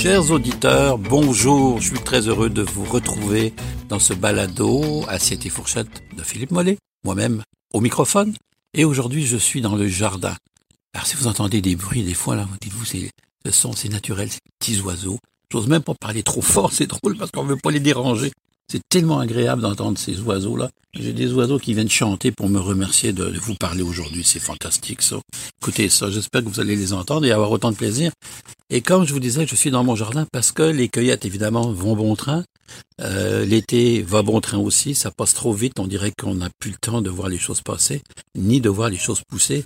Chers auditeurs, bonjour. Je suis très heureux de vous retrouver dans ce balado Assiette et fourchette de Philippe Mollet, moi-même au microphone. Et aujourd'hui, je suis dans le jardin. Alors, si vous entendez des bruits, des fois, là, dites-vous, c'est, ce son, c'est naturel, ces petits oiseaux. J'ose même pas parler trop fort, c'est drôle parce qu'on veut pas les déranger. C'est tellement agréable d'entendre ces oiseaux-là. J'ai des oiseaux qui viennent chanter pour me remercier de, vous parler aujourd'hui. C'est fantastique, ça. Écoutez ça. J'espère que vous allez les entendre et avoir autant de plaisir. Et comme je vous disais, je suis dans mon jardin parce que les cueillettes, évidemment, vont bon train. Euh, L'été va bon train aussi. Ça passe trop vite. On dirait qu'on n'a plus le temps de voir les choses passer, ni de voir les choses pousser.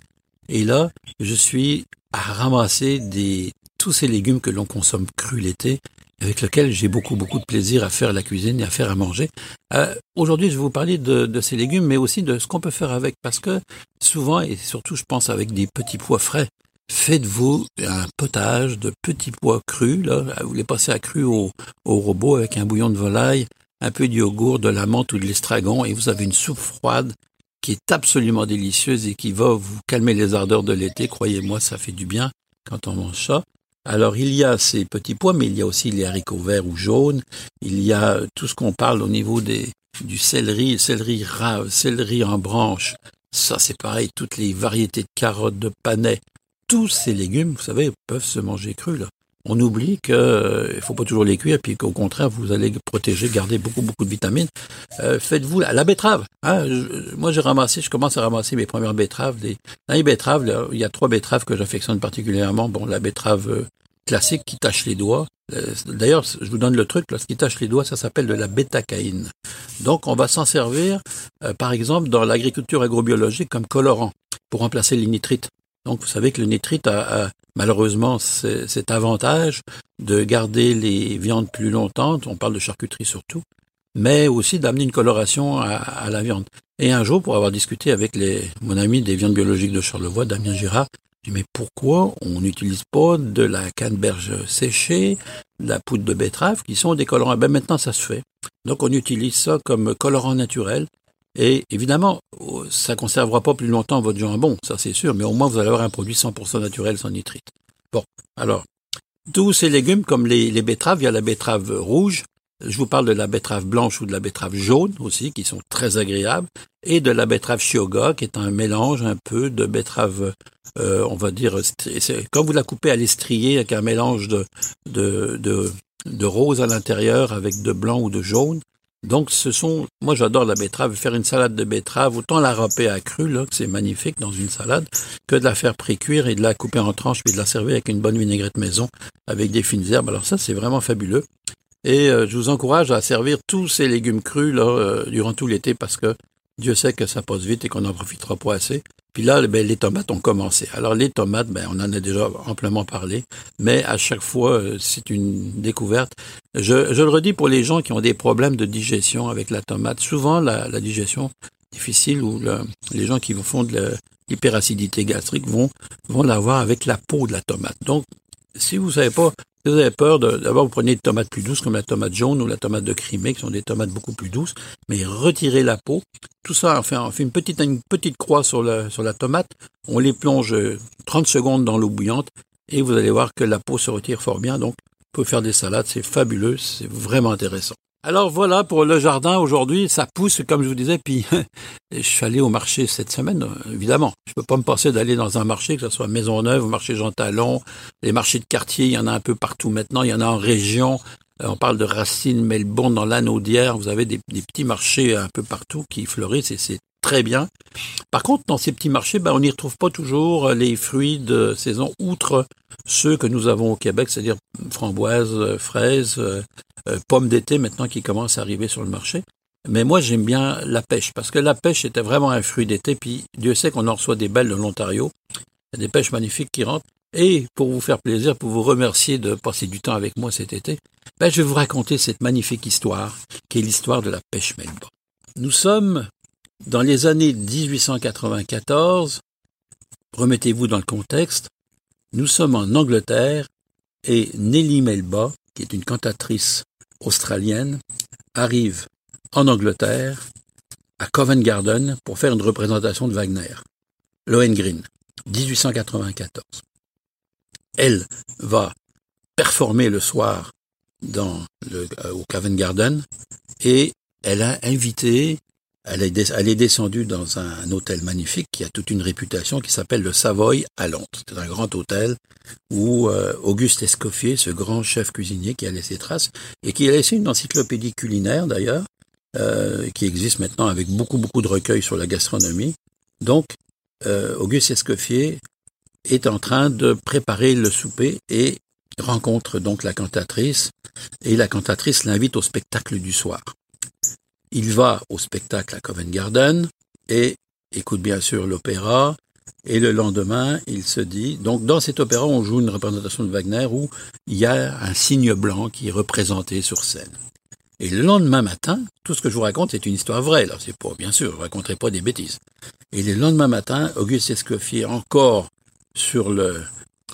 Et là, je suis à ramasser des, tous ces légumes que l'on consomme crus l'été avec lequel j'ai beaucoup beaucoup de plaisir à faire la cuisine et à faire à manger. Euh, Aujourd'hui, je vais vous parler de, ces légumes, mais aussi de ce qu'on peut faire avec, parce que souvent, et surtout je pense avec des petits pois frais, faites-vous un potage de petits pois crus, là, vous les passez à cru au, au robot avec un bouillon de volaille, un peu de yogourt, de la menthe ou de l'estragon, et vous avez une soupe froide qui est absolument délicieuse et qui va vous calmer les ardeurs de l'été. Croyez-moi, ça fait du bien quand on mange ça. Alors il y a ces petits pois, mais il y a aussi les haricots verts ou jaunes. Il y a tout ce qu'on parle au niveau des du céleri, céleri rave, céleri en branche. Ça c'est pareil, toutes les variétés de carottes, de panais, tous ces légumes, vous savez, peuvent se manger crus. Là. On oublie qu'il ne faut pas toujours les cuire, puis qu'au contraire, vous allez protéger, garder beaucoup, beaucoup de vitamines. Euh, faites-vous la, la, betterave. Hein. moi, j'ai ramassé, je commence à ramasser mes premières betteraves. dans les betteraves, il y a trois betteraves que j'affectionne particulièrement. Bon, la betterave euh, classique qui tâche les doigts. Euh, d'ailleurs, je vous donne le truc, là, ce qui tâche les doigts, ça s'appelle de la bétacaïne. Donc, on va s'en servir, par exemple, dans l'agriculture agrobiologique comme colorant pour remplacer les nitrites. Donc, vous savez que le nitrite a, malheureusement cet avantage de garder les viandes plus longtemps. On parle de charcuterie surtout, mais aussi d'amener une coloration à, la viande. Et un jour, pour avoir discuté avec les, mon ami des viandes biologiques de Charlevoix, Damien Girard, je dis, mais pourquoi on n'utilise pas de la canneberge séchée, de la poudre de betterave, qui sont des colorants? Ben, maintenant, ça se fait. Donc, on utilise ça comme colorant naturel. Et évidemment, ça conservera pas plus longtemps votre jambon, ça c'est sûr, mais au moins vous allez avoir un produit 100% naturel sans nitrite. Bon, alors, tous ces légumes, comme les, les betteraves, il y a la betterave rouge, je vous parle de la betterave blanche ou de la betterave jaune aussi, qui sont très agréables, et de la betterave chioga, qui est un mélange un peu de betterave, euh, on va dire, quand vous la coupez à l'estrier avec un mélange de, de, de, de rose à l'intérieur avec de blanc ou de jaune, donc, ce sont, moi j'adore la betterave, faire une salade de betterave, autant la râper à cru, là, que c'est magnifique dans une salade, que de la faire pré-cuire et de la couper en tranches, puis de la servir avec une bonne vinaigrette maison, avec des fines herbes. Alors ça, c'est vraiment fabuleux. Et euh, je vous encourage à servir tous ces légumes crus là, euh, durant tout l'été parce que Dieu sait que ça passe vite et qu'on n'en profitera pas assez. Puis là, ben, les tomates ont commencé. Alors les tomates, ben, on en a déjà amplement parlé, mais à chaque fois, euh, c'est une découverte. Je, je, le redis pour les gens qui ont des problèmes de digestion avec la tomate. Souvent, la, la digestion difficile ou les gens qui font de l'hyperacidité gastrique vont, vont l'avoir avec la peau de la tomate. Donc, si vous savez pas, si vous avez peur, d'abord vous prenez des tomates plus douces comme la tomate jaune ou la tomate de Crimée, qui sont des tomates beaucoup plus douces, mais retirez la peau. Tout ça, enfin, on fait une petite, petite croix sur la, sur la tomate, on les plonge 30 secondes dans l'eau bouillante et vous allez voir que la peau se retire fort bien. Donc, on peut faire des salades, c'est fabuleux, c'est vraiment intéressant. Alors voilà pour le jardin aujourd'hui, ça pousse comme je vous disais. Puis je suis allé au marché cette semaine, évidemment. Je peux pas me passer d'aller dans un marché, que ce soit Maisonneuve, marché Jean Talon, les marchés de quartier, il y en a un peu partout maintenant. Il y en a en région. Euh, on parle de Racine, Melbourne, dans l'Anaudière. Vous avez des, petits marchés un peu partout qui fleurissent et c'est très bien. Par contre, dans ces petits marchés, ben, on n'y retrouve pas toujours les fruits de saison, outre ceux que nous avons au Québec, c'est-à-dire framboises, fraises, euh, pommes d'été maintenant qui commencent à arriver sur le marché. Mais moi, j'aime bien la pêche, parce que la pêche était vraiment un fruit d'été, puis Dieu sait qu'on en reçoit des belles de l'Ontario. Des pêches magnifiques qui rentrent. Et pour vous faire plaisir, pour vous remercier de passer du temps avec moi cet été, ben, je vais vous raconter cette magnifique histoire, qui est l'histoire de la pêche Melba. Nous sommes dans les années 1894, remettez-vous dans le contexte, nous sommes en Angleterre et Nellie Melba, qui est une cantatrice australienne, arrive en Angleterre à Covent Garden pour faire une représentation de Wagner, Lohengrin, 1894. Elle va performer le soir dans le, euh, au Covent Garden et elle a invité, elle est, descendue dans un, hôtel magnifique qui a toute une réputation qui s'appelle le Savoy à Londres. C'est un grand hôtel où euh, Auguste Escoffier, ce grand chef cuisinier qui a laissé trace et qui a laissé une encyclopédie culinaire d'ailleurs, euh, qui existe maintenant avec beaucoup beaucoup de recueils sur la gastronomie. Donc euh, Auguste Escoffier est en train de préparer le souper et rencontre donc la cantatrice et la cantatrice l'invite au spectacle du soir. Il va au spectacle à Covent Garden et écoute bien sûr l'opéra. Et le lendemain, il se dit, donc dans cet opéra, on joue une représentation de Wagner où il y a un signe blanc qui est représenté sur scène. Et le lendemain matin, tout ce que je vous raconte, c'est une histoire vraie. Là, c'est pas, bien sûr, je raconterai pas des bêtises. Et le lendemain matin, Auguste Escoffier, encore sur le,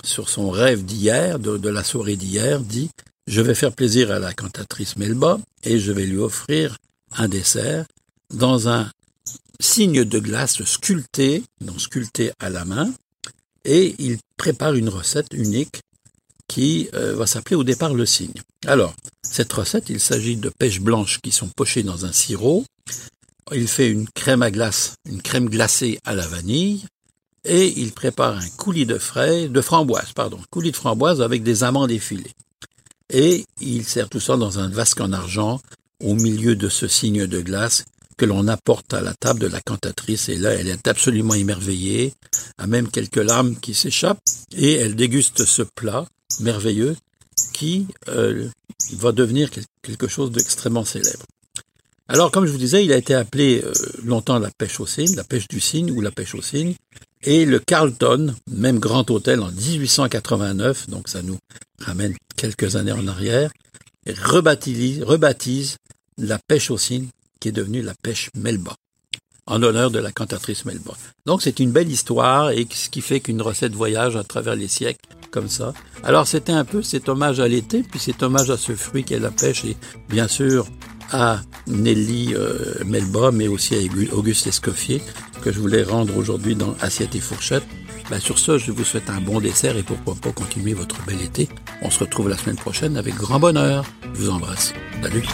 sur son rêve d'hier, de, la soirée d'hier, dit Je vais faire plaisir à la cantatrice Melba et je vais lui offrir un dessert dans un signe de glace sculpté, donc sculpté à la main, et il prépare une recette unique qui euh, va s'appeler au départ le cygne. Alors, cette recette, il s'agit de pêches blanches qui sont pochées dans un sirop. Il fait une crème à glace, une crème glacée à la vanille, et il prépare un coulis de frais, de framboise, pardon, coulis de framboise avec des amandes effilées. Et il sert tout ça dans un vasque en argent au milieu de ce signe de glace que l'on apporte à la table de la cantatrice. Et là, elle est absolument émerveillée, a même quelques larmes qui s'échappent, et elle déguste ce plat merveilleux qui euh, va devenir quelque chose d'extrêmement célèbre. Alors, comme je vous disais, il a été appelé euh, longtemps la pêche au cygne, la pêche du cygne ou la pêche au cygne. Et le Carlton, même grand hôtel en 1889, donc ça nous ramène quelques années en arrière, rebaptise, rebaptise la pêche au cygne, qui est devenue la pêche Melba, en honneur de la cantatrice Melba. Donc c'est une belle histoire et ce qui fait qu'une recette voyage à travers les siècles comme ça. Alors c'était un peu cet hommage à l'été, puis cet hommage à ce fruit qu'est la pêche et bien sûr à Nelly euh, Melba, mais aussi à Auguste Escoffier, que je voulais rendre aujourd'hui dans Assiette et Fourchette. Ben, sur ce, je vous souhaite un bon dessert et pourquoi pas continuer votre bel été. On se retrouve la semaine prochaine avec grand bonheur. Je vous embrasse. Salut